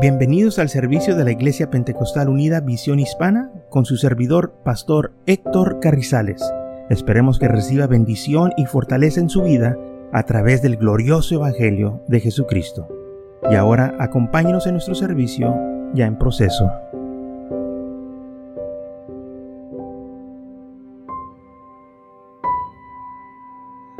Bienvenidos al servicio de la Iglesia Pentecostal Unida Visión Hispana con su servidor, Pastor Héctor Carrizales. Esperemos que reciba bendición y fortaleza en su vida a través del glorioso Evangelio de Jesucristo. Y ahora acompáñenos en nuestro servicio ya en proceso.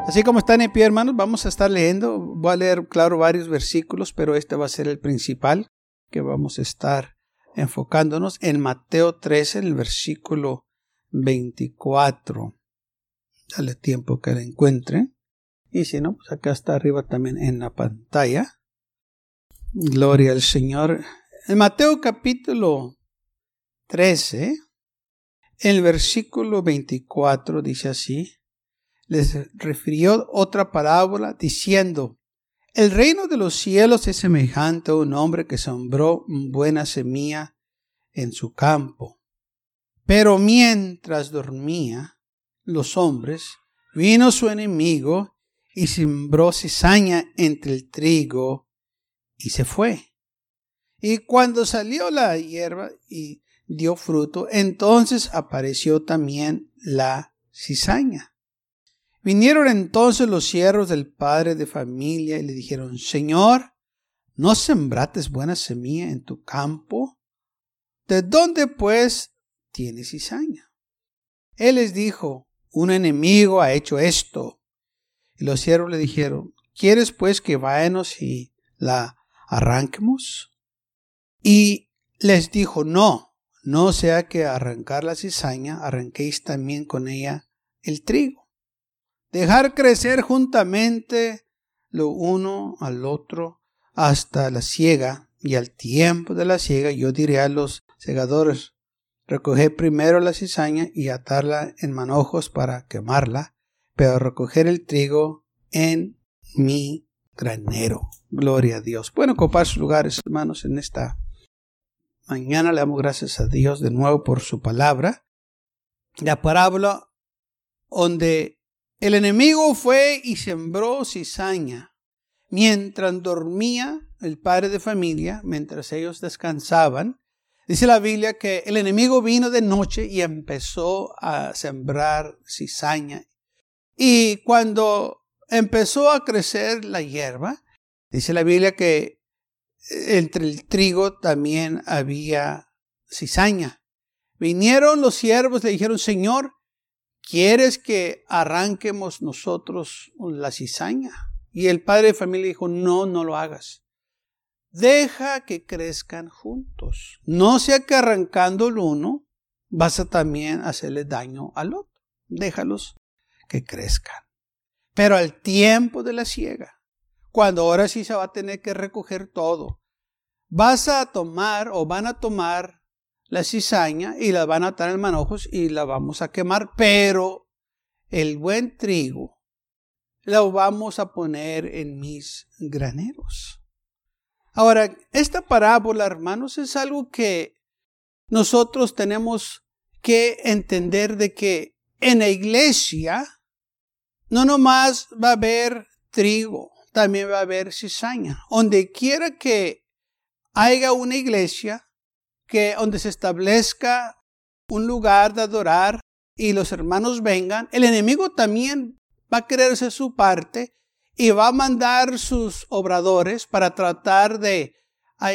Así como están en pie, hermanos, vamos a estar leyendo. Voy a leer, claro, varios versículos, pero este va a ser el principal que vamos a estar enfocándonos en Mateo 13, el versículo 24. Dale tiempo que la encuentre. Y si no, pues acá está arriba también en la pantalla. Gloria al Señor. En Mateo capítulo 13, el versículo 24 dice así. Les refirió otra parábola diciendo, el reino de los cielos es semejante a un hombre que sembró buena semilla en su campo. Pero mientras dormía los hombres, vino su enemigo y sembró cizaña entre el trigo y se fue. Y cuando salió la hierba y dio fruto, entonces apareció también la cizaña. Vinieron entonces los siervos del padre de familia y le dijeron, Señor, ¿no sembrates buena semilla en tu campo? ¿De dónde pues tienes cizaña? Él les dijo, un enemigo ha hecho esto. Y los siervos le dijeron, ¿quieres pues que vayamos y la arranquemos? Y les dijo, no, no sea que arrancar la cizaña, arranquéis también con ella el trigo. Dejar crecer juntamente lo uno al otro hasta la siega y al tiempo de la siega yo diré a los segadores, recoger primero la cizaña y atarla en manojos para quemarla, pero recoger el trigo en mi granero. Gloria a Dios. Pueden ocupar sus lugares, hermanos, en esta mañana. Le damos gracias a Dios de nuevo por su palabra. La parábola donde el enemigo fue y sembró cizaña. Mientras dormía el padre de familia, mientras ellos descansaban, dice la Biblia que el enemigo vino de noche y empezó a sembrar cizaña. Y cuando empezó a crecer la hierba, dice la Biblia que entre el trigo también había cizaña. Vinieron los siervos, le dijeron, Señor, ¿quieres que arranquemos nosotros la cizaña? Y el padre de familia dijo, no, no lo hagas. Deja que crezcan juntos. No sea que arrancando el uno vas a también hacerle daño al otro. Déjalos que crezcan. Pero al tiempo de la siega, cuando ahora sí se va a tener que recoger todo, vas a tomar o van a tomar la cizaña y la van a atar en manojos y la vamos a quemar, pero el buen trigo lo vamos a poner en mis graneros. Ahora, esta parábola, hermanos, es algo que nosotros tenemos que entender de que en la iglesia no nomás va a haber trigo, también va a haber cizaña. Donde quiera que haya una iglesia, que donde se establezca un lugar de adorar y los hermanos vengan, el enemigo también va a querer hacer su parte y va a mandar sus obradores para tratar de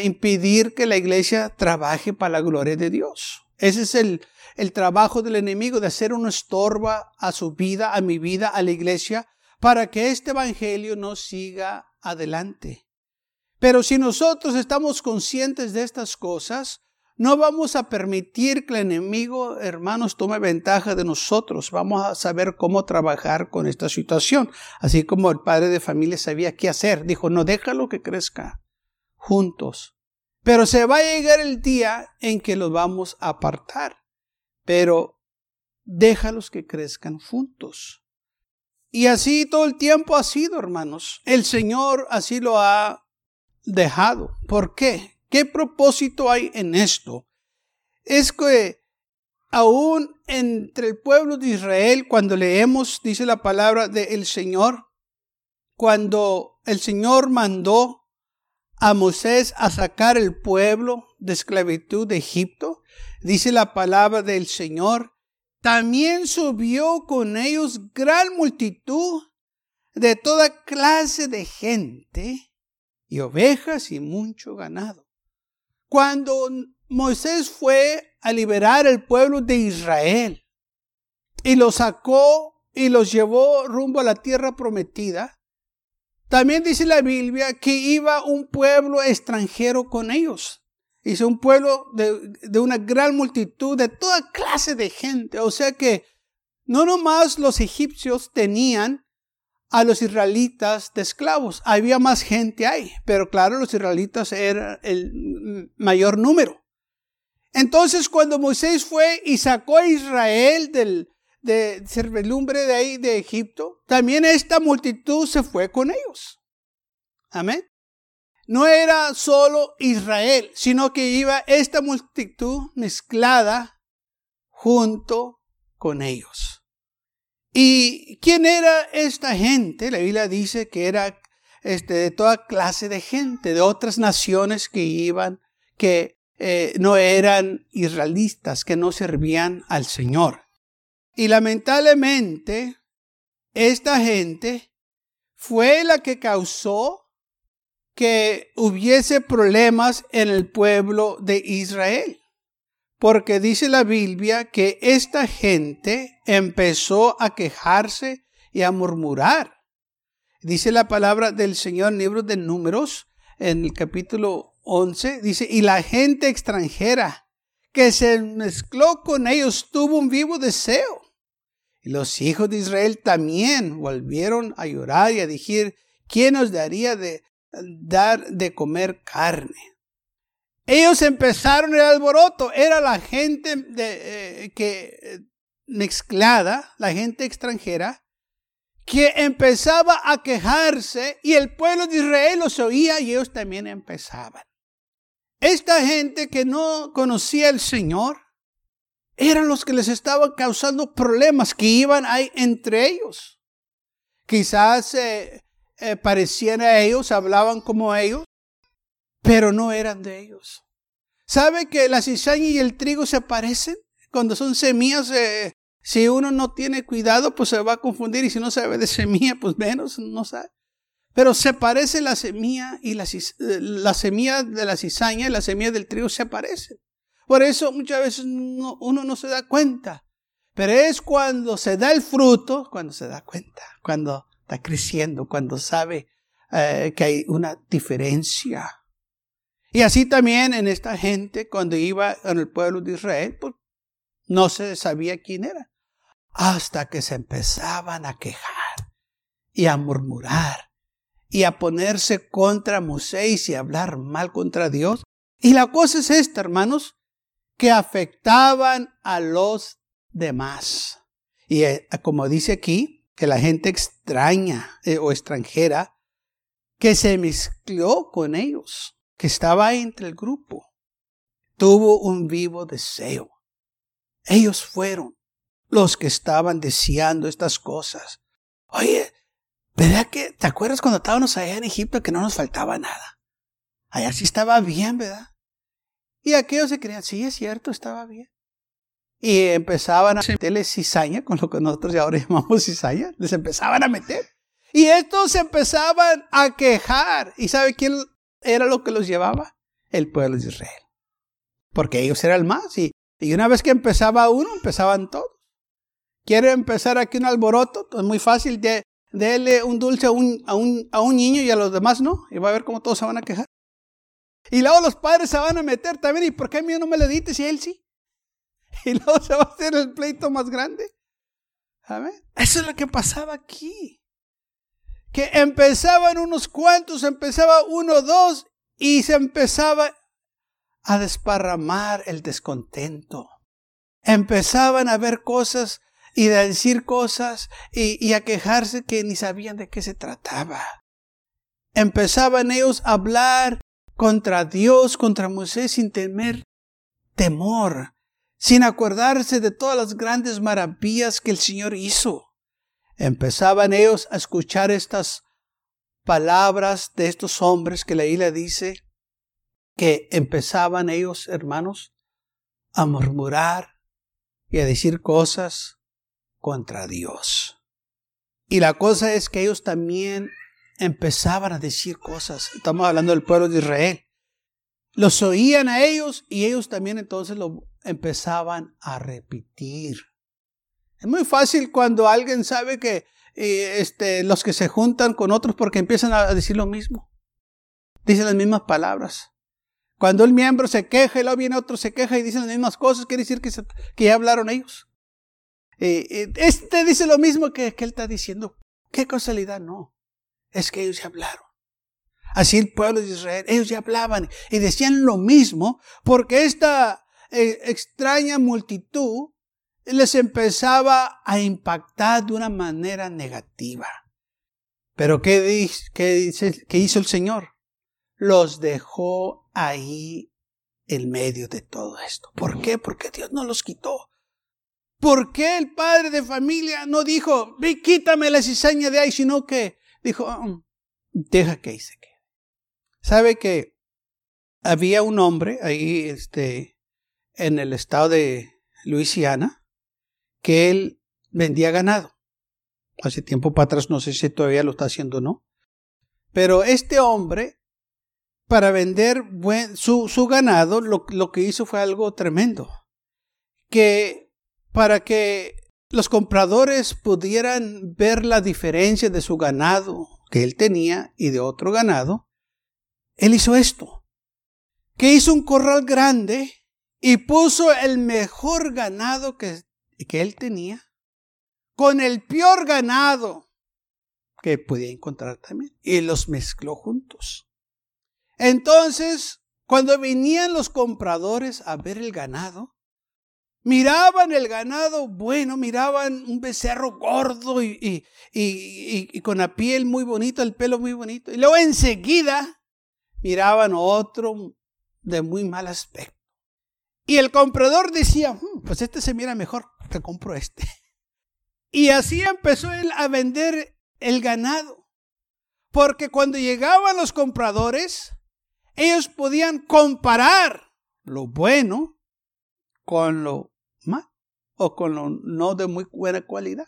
impedir que la iglesia trabaje para la gloria de Dios. Ese es el, el trabajo del enemigo, de hacer una estorba a su vida, a mi vida, a la iglesia, para que este evangelio no siga adelante. Pero si nosotros estamos conscientes de estas cosas, no vamos a permitir que el enemigo, hermanos, tome ventaja de nosotros. Vamos a saber cómo trabajar con esta situación. Así como el padre de familia sabía qué hacer. Dijo, no, déjalo que crezca juntos. Pero se va a llegar el día en que los vamos a apartar. Pero déjalos que crezcan juntos. Y así todo el tiempo ha sido, hermanos. El Señor así lo ha dejado. ¿Por qué? ¿Qué propósito hay en esto? Es que aún entre el pueblo de Israel, cuando leemos, dice la palabra del Señor, cuando el Señor mandó a Moisés a sacar el pueblo de esclavitud de Egipto, dice la palabra del Señor, también subió con ellos gran multitud de toda clase de gente y ovejas y mucho ganado. Cuando Moisés fue a liberar el pueblo de Israel y los sacó y los llevó rumbo a la tierra prometida, también dice la Biblia que iba un pueblo extranjero con ellos. Dice un pueblo de, una gran multitud, de toda clase de gente. O sea que no nomás los egipcios tenían a los israelitas de esclavos. Había más gente ahí, pero claro, los israelitas eran el mayor número. Entonces, cuando Moisés fue y sacó a Israel del, de servidumbre de ahí de Egipto, también esta multitud se fue con ellos. Amén. No era solo Israel, sino que iba esta multitud mezclada junto con ellos. ¿Y quién era esta gente? La Biblia dice que era este, de toda clase de gente, de otras naciones que iban, que eh, no eran israelitas, que no servían al Señor. Y lamentablemente, esta gente fue la que causó que hubiese problemas en el pueblo de Israel. Porque dice la Biblia que esta gente empezó a quejarse y a murmurar. Dice la palabra del Señor en libro de números, en el capítulo 11, dice, y la gente extranjera que se mezcló con ellos tuvo un vivo deseo y los hijos de Israel también volvieron a llorar y a decir, ¿quién nos daría de dar de comer carne? Ellos empezaron el alboroto, era la gente de, eh, que eh, mezclada, la gente extranjera, que empezaba a quejarse y el pueblo de Israel los oía y ellos también empezaban. Esta gente que no conocía al Señor, eran los que les estaban causando problemas que iban ahí entre ellos. Quizás eh, parecían a ellos, hablaban como ellos, pero no eran de ellos. ¿Sabe que la cizaña y el trigo se parecen? Cuando son semillas, eh, si uno no tiene cuidado, pues se va a confundir y si no sabe de semilla, pues menos, no sabe. Pero se parece la semilla y la, la semilla de la cizaña y la semilla del trigo se parecen. Por eso muchas veces uno no se da cuenta. Pero es cuando se da el fruto, cuando se da cuenta, cuando está creciendo, cuando sabe eh, que hay una diferencia. Y así también en esta gente, cuando iba en el pueblo de Israel, pues no se sabía quién era. Hasta que se empezaban a quejar y a murmurar y a ponerse contra Moisés y a hablar mal contra Dios. Y la cosa es esta, hermanos, que afectaban a los demás. Y eh, como dice aquí, que la gente extraña eh, o extranjera que se mezcló con ellos, que estaba entre el grupo, tuvo un vivo deseo. Ellos fueron los que estaban deseando estas cosas. Oye, ¿verdad que te acuerdas cuando estábamos allá en Egipto que no nos faltaba nada? Allá sí estaba bien, ¿verdad? Y aquellos se creían, sí, es cierto, estaba bien. Y empezaban a meterle cizaña, con lo que nosotros ahora llamamos cizaña, les empezaban a meter. Y estos se empezaban a quejar. ¿Y sabe quién era lo que los llevaba? El pueblo de Israel. Porque ellos eran más. Y, y una vez que empezaba uno, empezaban todos. ¿Quiere empezar aquí un alboroto? Es muy fácil. De, dele un dulce a un, a, un, a un niño y a los demás no. Y va a ver cómo todos se van a quejar. Y luego los padres se van a meter también. ¿Y por qué a mí no me le diste si él sí? Y luego se va a hacer el pleito más grande. ¿Saben? Eso es lo que pasaba aquí. Que empezaban unos cuantos, empezaba uno, dos, y se empezaba a desparramar el descontento. Empezaban a ver cosas y a decir cosas y, a quejarse que ni sabían de qué se trataba. Empezaban ellos a hablar contra Dios, contra Moisés, sin temer temor, sin acordarse de todas las grandes maravillas que el Señor hizo. Empezaban ellos a escuchar estas palabras de estos hombres que la isla dice que empezaban ellos, hermanos, a murmurar y a decir cosas contra Dios. Y la cosa es que ellos también empezaban a decir cosas. Estamos hablando del pueblo de Israel. Los oían a ellos y ellos también entonces lo empezaban a repetir. Es muy fácil cuando alguien sabe que eh, este, los que se juntan con otros porque empiezan a decir lo mismo. Dicen las mismas palabras. Cuando el miembro se queja y luego viene otro se queja y dicen las mismas cosas, quiere decir que, que ya hablaron ellos. Eh, eh, este dice lo mismo que, que él está diciendo. Qué casualidad, no. Es que ellos ya hablaron. Así el pueblo de Israel, ellos ya hablaban y decían lo mismo porque esta extraña multitud les empezaba a impactar de una manera negativa. Pero ¿qué, qué, dice, qué hizo el Señor? Los dejó ahí en medio de todo esto. ¿Por qué? Porque Dios no los quitó. ¿Por qué el padre de familia no dijo, ve, quítame la cizaña de ahí, sino que dijo, mm, deja que ahí se quede? ¿Sabe que había un hombre ahí este, en el estado de Luisiana que él vendía ganado. Hace tiempo para atrás, no sé si todavía lo está haciendo o no. Pero este hombre, para vender su, su, ganado, lo, lo que hizo fue algo tremendo. Que para que los compradores pudieran ver la diferencia de su ganado que él tenía y de otro ganado, él hizo esto. Que hizo un corral grande y puso el mejor ganado que que él tenía con el peor ganado que podía encontrar también y los mezcló juntos. Entonces, cuando venían los compradores a ver el ganado, miraban el ganado bueno, miraban un becerro gordo y, y, y, con la piel muy bonita, el pelo muy bonito, y luego enseguida miraban otro de muy mal aspecto. Y el comprador decía, hmm, pues este se mira mejor, te compro este. Y así empezó él a vender el ganado. Porque cuando llegaban los compradores, ellos podían comparar lo bueno con lo malo o con lo no de muy buena cualidad.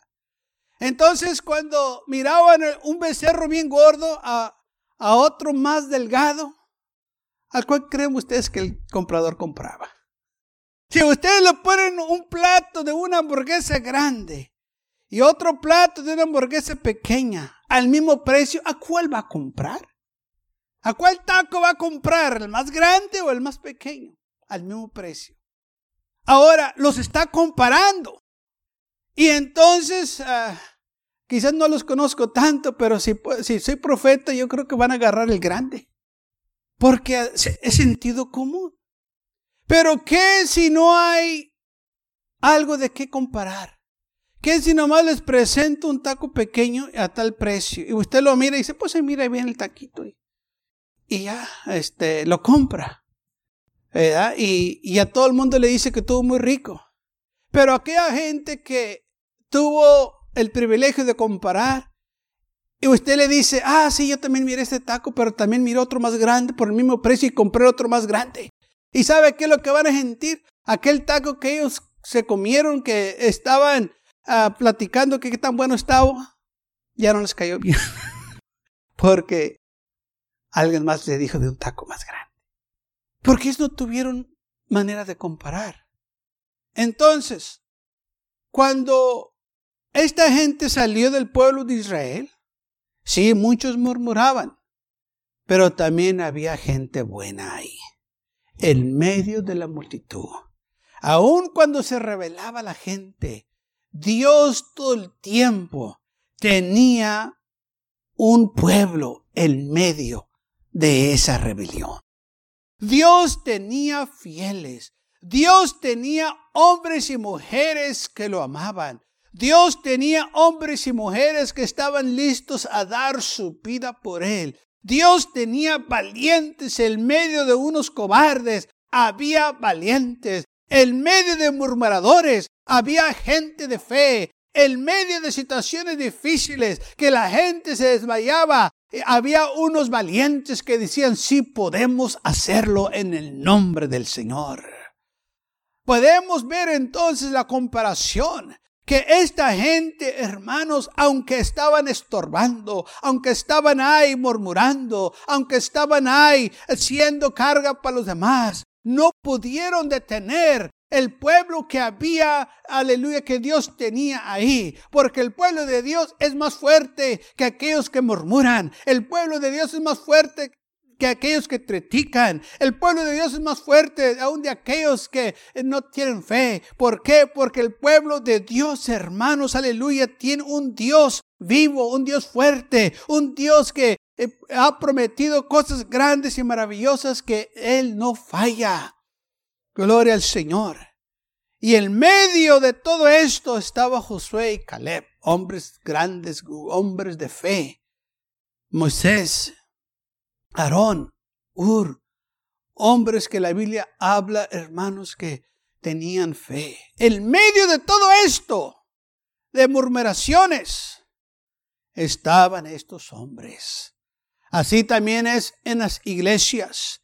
Entonces, cuando miraban un becerro bien gordo a, a otro más delgado, ¿al cual creen ustedes que el comprador compraba? Si ustedes le ponen un plato de una hamburguesa grande y otro plato de una hamburguesa pequeña al mismo precio, ¿a cuál va a comprar? ¿A cuál taco va a comprar? ¿El más grande o el más pequeño? Al mismo precio. Ahora, los está comparando. Y entonces, ah, quizás no los conozco tanto, pero si, si soy profeta, yo creo que van a agarrar el grande. Porque es sentido común. Pero ¿qué si no hay algo de qué comparar? ¿Qué si nomás les presento un taco pequeño a tal precio? Y usted lo mira y dice, pues mira bien el taquito. Y ya, este, lo compra. ¿verdad? Y, y a todo el mundo le dice que estuvo muy rico. Pero aquella gente que tuvo el privilegio de comparar, y usted le dice, ah, sí, yo también miré este taco, pero también miré otro más grande por el mismo precio y compré otro más grande. ¿Y sabe qué es lo que van a sentir? Aquel taco que ellos se comieron, que estaban ah, platicando que qué tan bueno estaba, ya no les cayó bien. Porque alguien más le dijo de un taco más grande. Porque ellos no tuvieron manera de comparar. Entonces, cuando esta gente salió del pueblo de Israel, sí, muchos murmuraban, pero también había gente buena ahí en medio de la multitud. Aun cuando se revelaba la gente, Dios todo el tiempo tenía un pueblo en medio de esa rebelión. Dios tenía fieles. Dios tenía hombres y mujeres que lo amaban. Dios tenía hombres y mujeres que estaban listos a dar su vida por Él. Dios tenía valientes en medio de unos cobardes. Había valientes. En medio de murmuradores había gente de fe. En medio de situaciones difíciles que la gente se desmayaba, eh, había unos valientes que decían, sí podemos hacerlo en el nombre del Señor. Podemos ver entonces la comparación que esta gente, hermanos, aunque estaban estorbando, aunque estaban ahí murmurando, aunque estaban ahí haciendo carga para los demás, no pudieron detener el pueblo que había, aleluya, que Dios tenía ahí. Porque el pueblo de Dios es más fuerte que aquellos que murmuran. El pueblo de Dios es más fuerte que aquellos que critican. El pueblo de Dios es más fuerte aún de aquellos que no tienen fe. ¿Por qué? Porque el pueblo de Dios, hermanos, aleluya, tiene un Dios vivo, un Dios fuerte, un Dios que eh, ha prometido cosas grandes y maravillosas que Él no falla. Gloria al Señor. Y en medio de todo esto estaba Josué y Caleb, hombres grandes, hombres de fe. Moisés, Aarón, Ur, hombres que la Biblia habla, hermanos, que tenían fe. En medio de todo esto, de murmuraciones, estaban estos hombres. Así también es en las iglesias.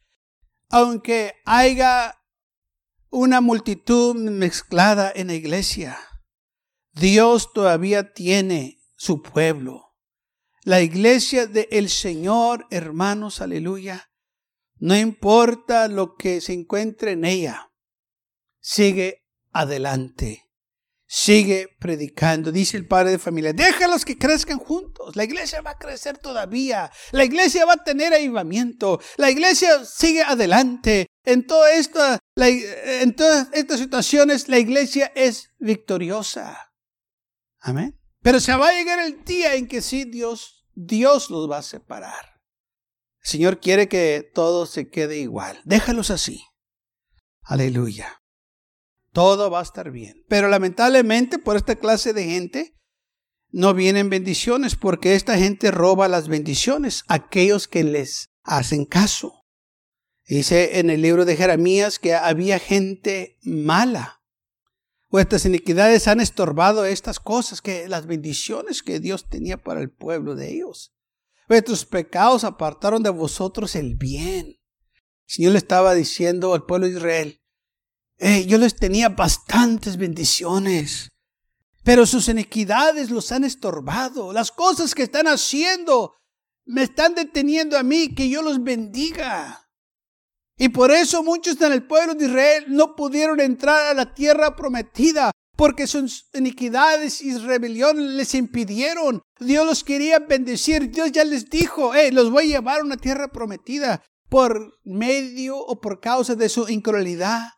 Aunque haya una multitud mezclada en la iglesia. Dios todavía tiene su pueblo. La iglesia del Señor, hermanos, aleluya. No importa lo que se encuentre en ella, sigue adelante sigue predicando. Dice el padre de familia, déjalos que crezcan juntos. La iglesia va a crecer todavía. La iglesia va a tener avivamiento. La iglesia sigue adelante. En, en todas estas situaciones, la iglesia es victoriosa. Amén. Pero se va a llegar el día en que sí, Dios, Dios los va a separar. El Señor quiere que todo se quede igual. Déjalos así. Aleluya todo va a estar bien. Pero lamentablemente por esta clase de gente no vienen bendiciones porque esta gente roba las bendiciones a aquellos que les hacen caso. Dice en el libro de Jeremías que había gente mala. Vuestras iniquidades han estorbado estas cosas, que las bendiciones que Dios tenía para el pueblo de ellos. Vuestros pecados apartaron de vosotros el bien. El Señor le estaba diciendo al pueblo de Israel, eh, yo les tenía bastantes bendiciones, pero sus iniquidades los han estorbado. Las cosas que están haciendo me están deteniendo a mí que yo los bendiga. Y por eso muchos en el pueblo de Israel no pudieron entrar a la tierra prometida, porque sus iniquidades y rebeliones les impidieron. Dios los quería bendecir. Dios ya les dijo, eh, los voy a llevar a una tierra prometida por medio o por causa de su incredulidad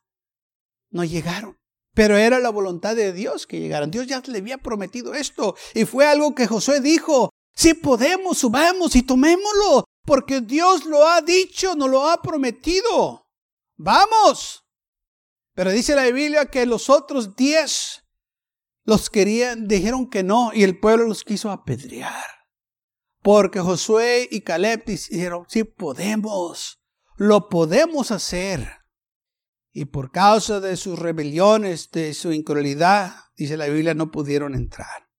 no llegaron. Pero era la voluntad de Dios que llegaran. Dios ya le había prometido esto. Y fue algo que Josué dijo, si podemos, subamos y tomémoslo, porque Dios lo ha dicho, nos lo ha prometido. Vamos. Pero dice la Biblia que los otros diez los querían, dijeron que no, y el pueblo los quiso apedrear. Porque Josué y Caleb dijeron, sí podemos, lo podemos hacer y por causa de sus rebeliones, de su incredulidad, dice la Biblia, no pudieron entrar.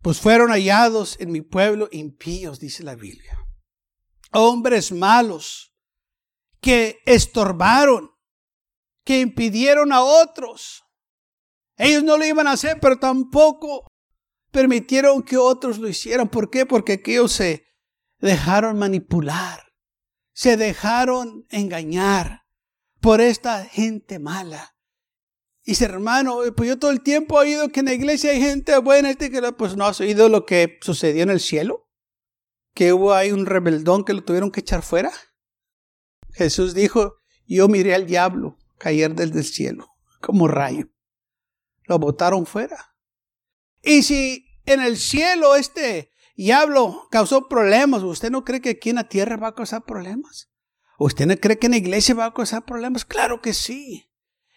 Pues fueron hallados en mi pueblo impíos, dice la Biblia. Hombres malos que estorbaron, que impidieron a otros. Ellos no lo iban a hacer, pero tampoco permitieron que otros lo hicieran. ¿Por qué? Porque aquellos se dejaron manipular, se dejaron engañar por esta gente mala. Y dice, hermano, pues yo todo el tiempo he oído que en la iglesia hay gente buena, este que pues no has oído lo que sucedió en el cielo, que hubo ahí un rebeldón que lo tuvieron que echar fuera. Jesús dijo, yo miré al diablo caer desde el cielo como rayo. Lo botaron fuera. Y si en el cielo este diablo causó problemas, ¿usted no cree que aquí en la tierra va a causar problemas? ¿Usted no cree que en la iglesia va a causar problemas? Claro que sí.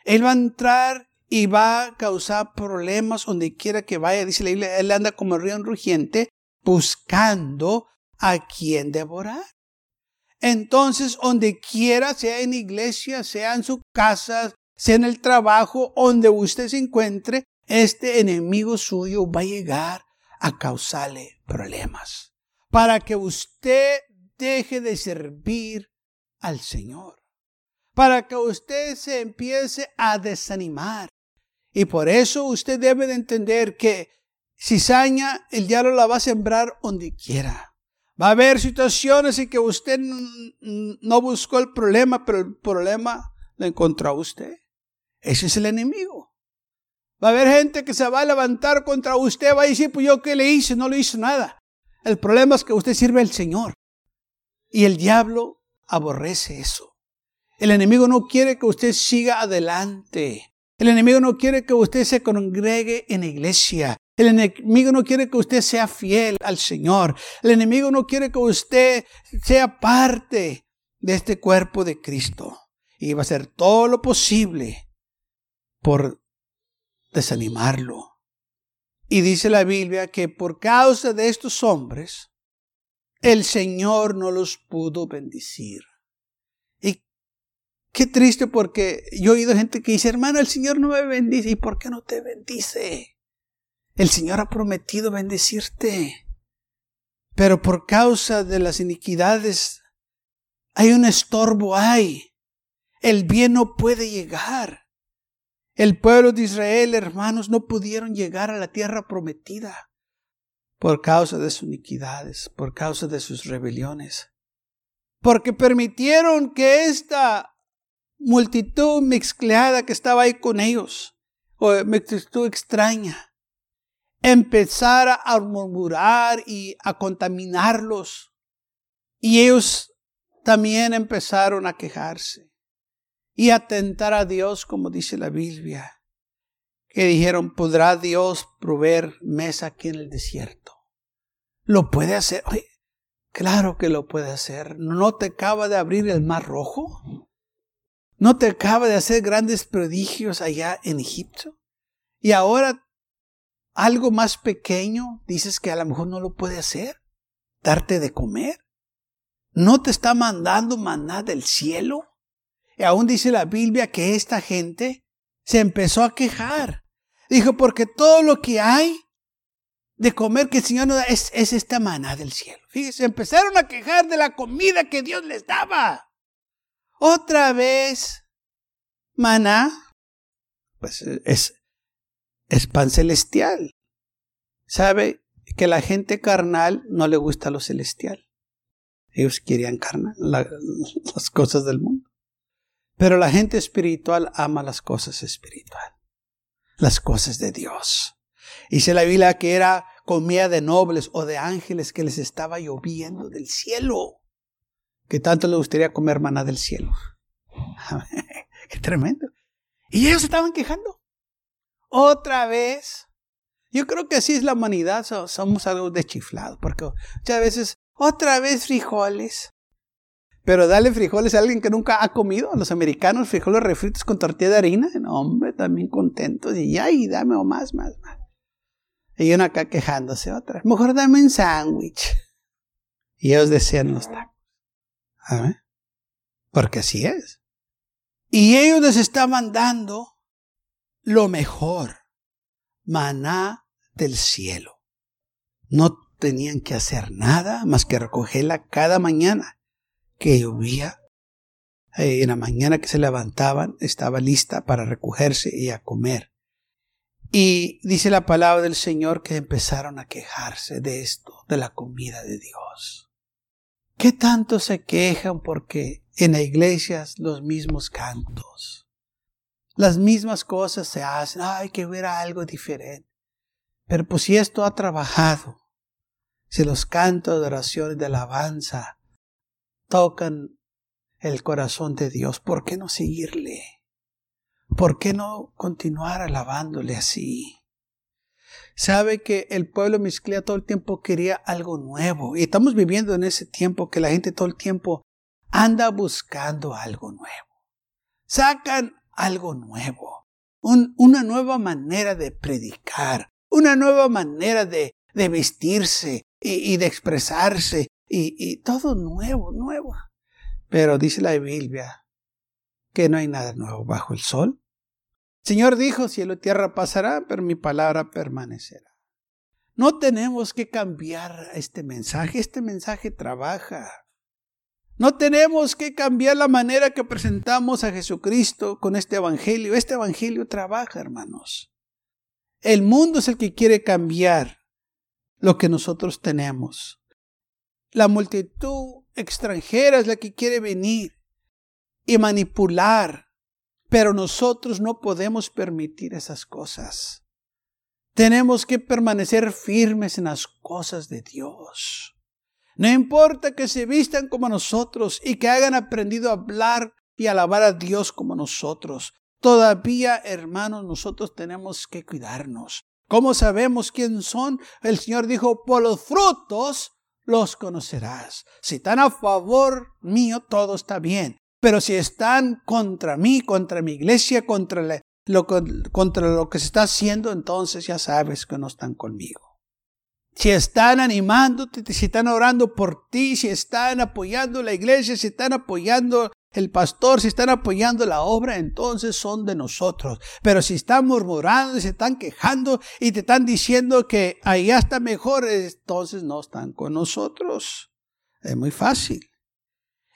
Él va a entrar y va a causar problemas donde quiera que vaya. Dice la Biblia, él anda como el río rugiente buscando a quien devorar. Entonces, donde quiera, sea en iglesia, sea en su casa, sea en el trabajo, donde usted se encuentre, este enemigo suyo va a llegar a causarle problemas. para que usted deje de servir al Señor, para que usted se empiece a desanimar. Y por eso usted debe de entender que cizaña el diablo la va a sembrar donde quiera. Va a haber situaciones en que usted no buscó el problema, pero el problema lo encontró usted. Ese es el enemigo. Va a haber gente que se va a levantar contra usted, va a decir, pues yo qué le hice, no le hice nada. El problema es que usted sirve al Señor. Y el diablo aborrece eso. El enemigo no quiere que usted siga adelante. El enemigo no quiere que usted se congregue en la iglesia. El enemigo no quiere que usted sea fiel al Señor. El enemigo no quiere que usted sea parte de este cuerpo de Cristo. Y va a hacer todo lo posible por desanimarlo. Y dice la Biblia que por causa de estos hombres, el Señor no los pudo bendecir. Y qué triste porque yo he oído gente que dice, hermano, el Señor no me bendice. ¿Y por qué no te bendice? El Señor ha prometido bendecirte. Pero por causa de las iniquidades hay un estorbo, hay. El bien no puede llegar. El pueblo de Israel, hermanos, no pudieron llegar a la tierra prometida por causa de sus iniquidades, por causa de sus rebeliones. Porque permitieron que esta multitud mezclada que estaba ahí con ellos, o multitud extraña, empezara a murmurar y a contaminarlos. Y ellos también empezaron a quejarse y a a Dios, como dice la Biblia, que dijeron, ¿podrá Dios proveer mesa aquí en el desierto? ¿Lo puede hacer? claro que lo puede hacer. ¿No te acaba de abrir el mar rojo? ¿No te acaba de hacer grandes prodigios allá en Egipto? Y ahora algo más pequeño, dices que a lo mejor no lo puede hacer, darte de comer. No te está mandando maná del cielo. Y aún dice la Biblia que esta gente se empezó a quejar. Dijo, porque todo lo que hay de comer que el Señor nos da es, es esta maná del cielo. Fíjense, empezaron a quejar de la comida que Dios les daba. Otra vez, maná, pues es, es pan celestial. Sabe que la gente carnal no le gusta lo celestial. Ellos querían carnal, las cosas del mundo. Pero la gente espiritual ama las cosas espirituales, las cosas de Dios. Dice la Biblia que era comida de nobles o de ángeles que les estaba lloviendo del cielo. Que tanto le gustaría comer maná del cielo. Qué tremendo. Y ellos estaban quejando. Otra vez. Yo creo que así es la humanidad, somos algo de chiflado, porque muchas veces, otra vez frijoles. Pero dale frijoles a alguien que nunca ha comido, los americanos, frijoles refritos con tortilla de harina, hombre, también contentos, y ay, dame o más, más, más. Y uno acá quejándose otra, mejor dame un sándwich. Y ellos desean los tacos. Porque así es. Y ellos les estaban dando lo mejor, maná del cielo. No tenían que hacer nada más que recogerla cada mañana que llovía. Eh, en la mañana que se levantaban estaba lista para recogerse y a comer. Y dice la palabra del Señor que empezaron a quejarse de esto, de la comida de Dios. ¿Qué tanto se quejan porque en las iglesias los mismos cantos? Las mismas cosas se hacen. Ay, que hubiera algo diferente. Pero pues si esto ha trabajado, si los cantos de oración y de alabanza tocan el corazón de Dios, ¿por qué no seguirle? ¿Por qué no continuar alabándole así? Sabe que el pueblo misclea todo el tiempo quería algo nuevo. Y estamos viviendo en ese tiempo que la gente todo el tiempo anda buscando algo nuevo. Sacan algo nuevo, una nueva manera de predicar, una nueva manera de, vestirse y, de expresarse y, y todo nuevo, nuevo. Pero dice la Biblia que no hay nada nuevo bajo el sol. El Señor dijo, cielo y tierra pasará, pero mi palabra permanecerá. No tenemos que cambiar este mensaje. Este mensaje trabaja. No tenemos que cambiar la manera que presentamos a Jesucristo con este Evangelio. Este Evangelio trabaja, hermanos. El mundo es el que quiere cambiar lo que nosotros tenemos. La multitud extranjera es la que quiere venir y manipular, pero nosotros no podemos permitir esas cosas. Tenemos que permanecer firmes en las cosas de Dios. No importa que se vistan como nosotros y que hayan aprendido a hablar y alabar a Dios como nosotros. Todavía, hermanos, nosotros tenemos que cuidarnos. ¿Cómo sabemos quién son? El Señor dijo, por los frutos los conocerás. Si están a favor mío, todo está bien. Pero si están contra mí, contra mi iglesia, contra lo, contra lo que se está haciendo, entonces ya sabes que no están conmigo si están animándote, si están orando por ti, si están apoyando la iglesia, si están apoyando el pastor, si están apoyando la obra, entonces son de nosotros. Pero si están murmurando, si están quejando y te están diciendo que allá está mejor, entonces no están con nosotros. Es muy fácil.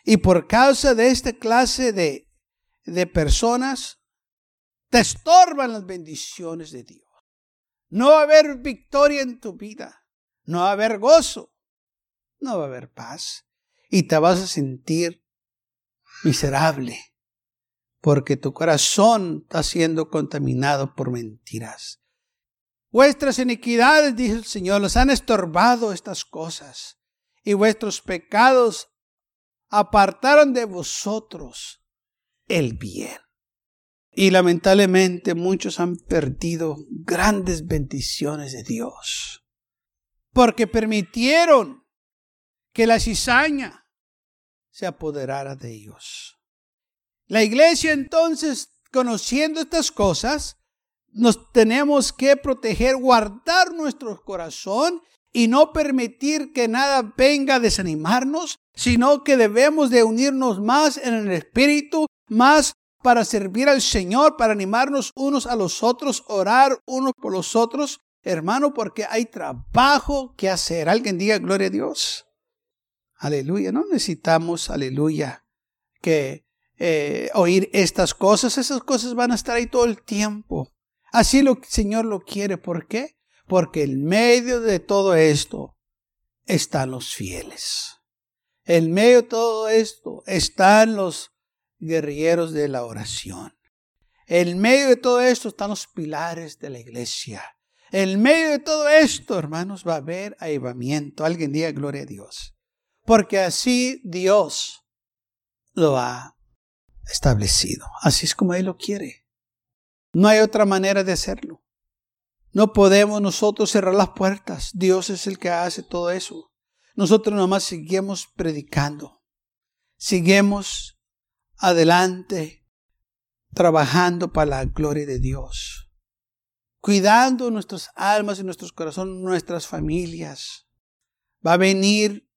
Y por causa de esta clase de, de personas, te estorban las bendiciones de Dios. No va a haber victoria en tu vida no va a haber gozo, no va a haber paz y te vas a sentir miserable porque tu corazón está siendo contaminado por mentiras. Vuestras iniquidades, dice el Señor, los han estorbado estas cosas y vuestros pecados apartaron de vosotros el bien. Y lamentablemente muchos han perdido grandes bendiciones de Dios porque permitieron que la cizaña se apoderara de ellos. La iglesia entonces, conociendo estas cosas, nos tenemos que proteger, guardar nuestro corazón y no permitir que nada venga a desanimarnos, sino que debemos de unirnos más en el Espíritu, más para servir al Señor, para animarnos unos a los otros, orar unos por los otros, hermano, porque hay trabajo que hacer. Alguien diga gloria a Dios. Aleluya. No necesitamos, aleluya, que eh, oír estas cosas. Esas cosas van a estar ahí todo el tiempo. Así lo el Señor lo quiere. ¿Por qué? Porque en medio de todo esto están los fieles. En medio de todo esto están los guerrilleros de la oración. En medio de todo esto están los pilares de la iglesia. En medio de todo esto, hermanos, va a haber avivamiento. Alguien diga gloria a Dios. Porque así Dios lo ha establecido. Así es como Él lo quiere. No hay otra manera de hacerlo. No podemos nosotros cerrar las puertas. Dios es el que hace todo eso. Nosotros nomás seguimos predicando. Seguimos adelante trabajando para la gloria de Dios cuidando nuestras almas y nuestros corazones, nuestras familias. Va a venir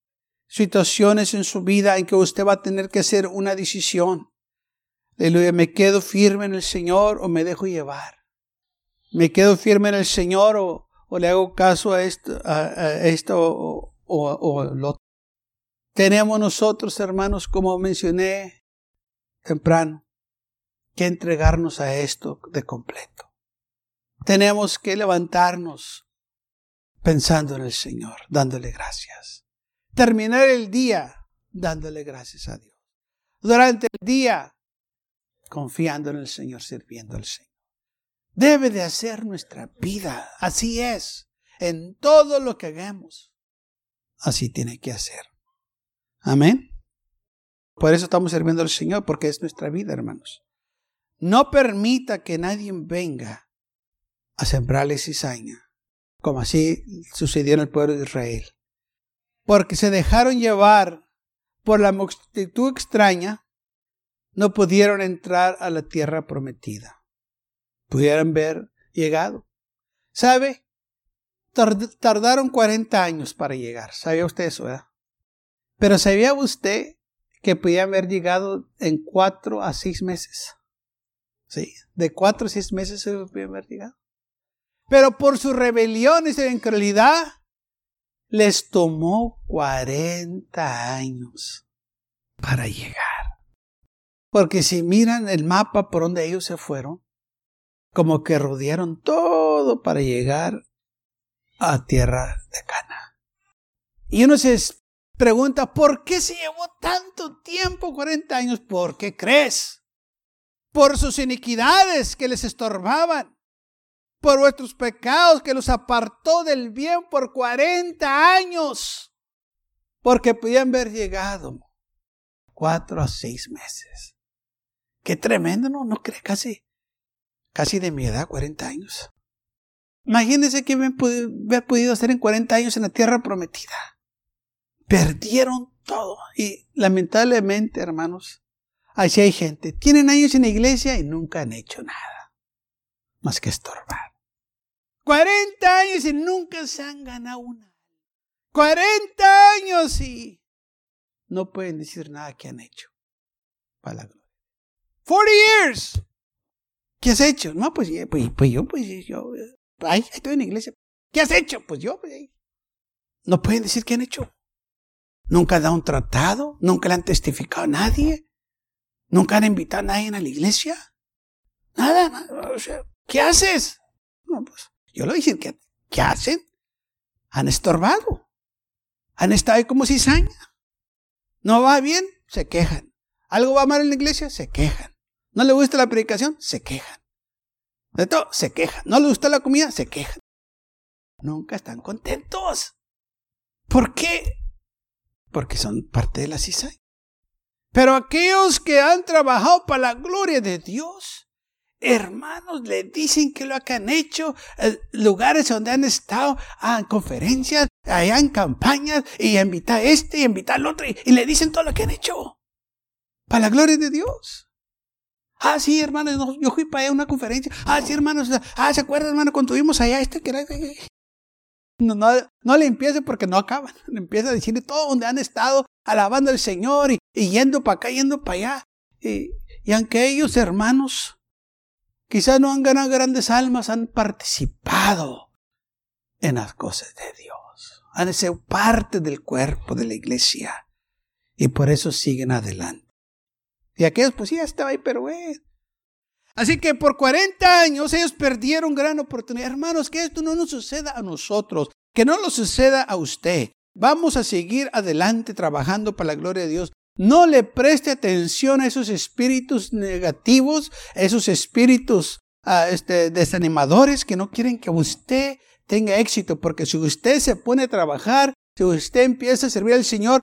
situaciones en su vida en que usted va a tener que hacer una decisión. Aleluya, ¿me quedo firme en el Señor o me dejo llevar? ¿Me quedo firme en el Señor o, le hago caso a esto, a, o, o lo otro? Tenemos nosotros, hermanos, como mencioné temprano, que entregarnos a esto de completo tenemos que levantarnos pensando en el Señor, dándole gracias. Terminar el día dándole gracias a Dios. Durante el día confiando en el Señor, sirviendo al Señor. Debe de hacer nuestra vida. Así es. En todo lo que hagamos. Así tiene que hacer. Amén. Por eso estamos sirviendo al Señor, porque es nuestra vida, hermanos. No permita que nadie venga a sembrarle cizaña, como así sucedió en el pueblo de Israel. Porque se dejaron llevar por la multitud extraña, no pudieron entrar a la tierra prometida. Pudieran ver llegado. ¿Sabe? Tardaron 40 años para llegar. ¿Sabía usted eso? Pero ¿sabía usted que podían haber llegado en cuatro a seis meses? Sí, de cuatro a seis meses se podían haber llegado. Pero por su rebelión y su incredulidad, les tomó 40 años para llegar. Porque si miran el mapa por donde ellos se fueron, como que rodearon todo para llegar a tierra de Cana. Y uno se pregunta, ¿por qué se llevó tanto tiempo, 40 años? ¿Por qué crees? Por sus iniquidades que les estorbaban, por vuestros pecados que los apartó del bien por 40 años, porque podían haber llegado cuatro a seis meses. Qué tremendo, ¿no? ¿No casi? Casi de mi edad, 40 años. Imagínense qué haber podido hacer en 40 años en la tierra prometida. Perdieron todo. Y lamentablemente, hermanos, así hay gente. Tienen años en la iglesia y nunca han hecho nada. Más que estorbar. 40 años y nunca se han ganado una. 40 años y no pueden decir nada que han hecho. Para la gloria. 40 years. ¿Qué has hecho? No, pues, pues, pues yo, pues yo, Ay, estoy en la iglesia. ¿Qué has hecho? Pues yo, pues, no pueden decir qué han hecho. Nunca han dado un tratado, nunca le han testificado a nadie, nunca han invitado a nadie a la iglesia. Nada, nada. ¿Qué haces? No, pues yo lo dije, ¿qué, ¿qué hacen? Han estorbado. Han estado ahí como cizaña. No va bien, se quejan. Algo va mal en la iglesia, se quejan. No le gusta la predicación, se quejan. De todo, se quejan. No le gusta la comida, se quejan. Nunca están contentos. ¿Por qué? Porque son parte de la cizaña. Pero aquellos que han trabajado para la gloria de Dios, hermanos, le dicen que lo que han hecho, eh, lugares donde han estado, en conferencias, allá en campañas, y invitar a este y invitar al otro, y, y le dicen todo lo que han hecho. Para la gloria de Dios. Ah, sí, hermanos, yo fui para allá a una conferencia. Ah, sí, hermanos. Ah, ¿se acuerdan, hermano, cuando tuvimos allá este que era... No, no, no le empiece porque no acaban. Le empieza a decirle todo donde han estado alabando al Señor y, yendo para acá, yendo para allá. Y, y aunque ellos, hermanos, quizás no han ganado grandes almas, han participado en las cosas de Dios. Han sido parte del cuerpo de la iglesia. Y por eso siguen adelante. Y aquellos, pues ya estaba ahí, pero güey. Así que por 40 años ellos perdieron gran oportunidad. Hermanos, que esto no nos suceda a nosotros, que no nos suceda a usted. Vamos a seguir adelante trabajando para la gloria de Dios. No le preste atención a esos espíritus negativos, a esos espíritus uh, este, desanimadores que no quieren que usted tenga éxito, porque si usted se pone a trabajar, si usted empieza a servir al Señor,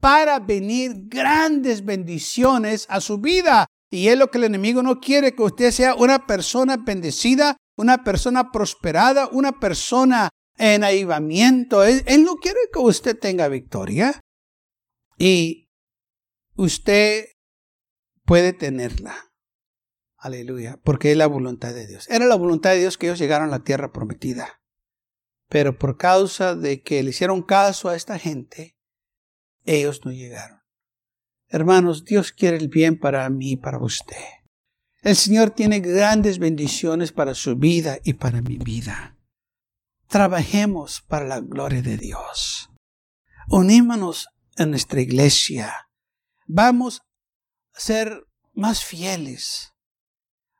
para venir grandes bendiciones a su vida. Y es lo que el enemigo no quiere, que usted sea una persona bendecida, una persona prosperada, una persona en avivamiento. Él, él no quiere que usted tenga victoria. Y usted puede tenerla. Aleluya. Porque es la voluntad de Dios. Era la voluntad de Dios que ellos llegaron a la tierra prometida. Pero por causa de que le hicieron caso a esta gente, ellos no llegaron. Hermanos, Dios quiere el bien para mí y para usted. El Señor tiene grandes bendiciones para su vida y para mi vida. Trabajemos para la gloria de Dios. Unímonos en nuestra iglesia. Vamos a ser más fieles.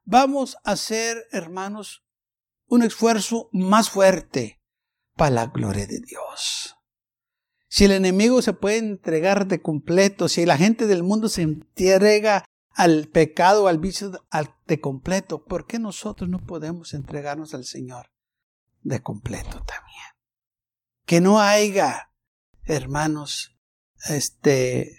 Vamos a hacer, hermanos, un esfuerzo más fuerte para la gloria de Dios. Si el enemigo se puede entregar de completo, si la gente del mundo se entrega al pecado, al vicio de completo, ¿por qué nosotros no podemos entregarnos al Señor de completo también? Que no haya, hermanos, este,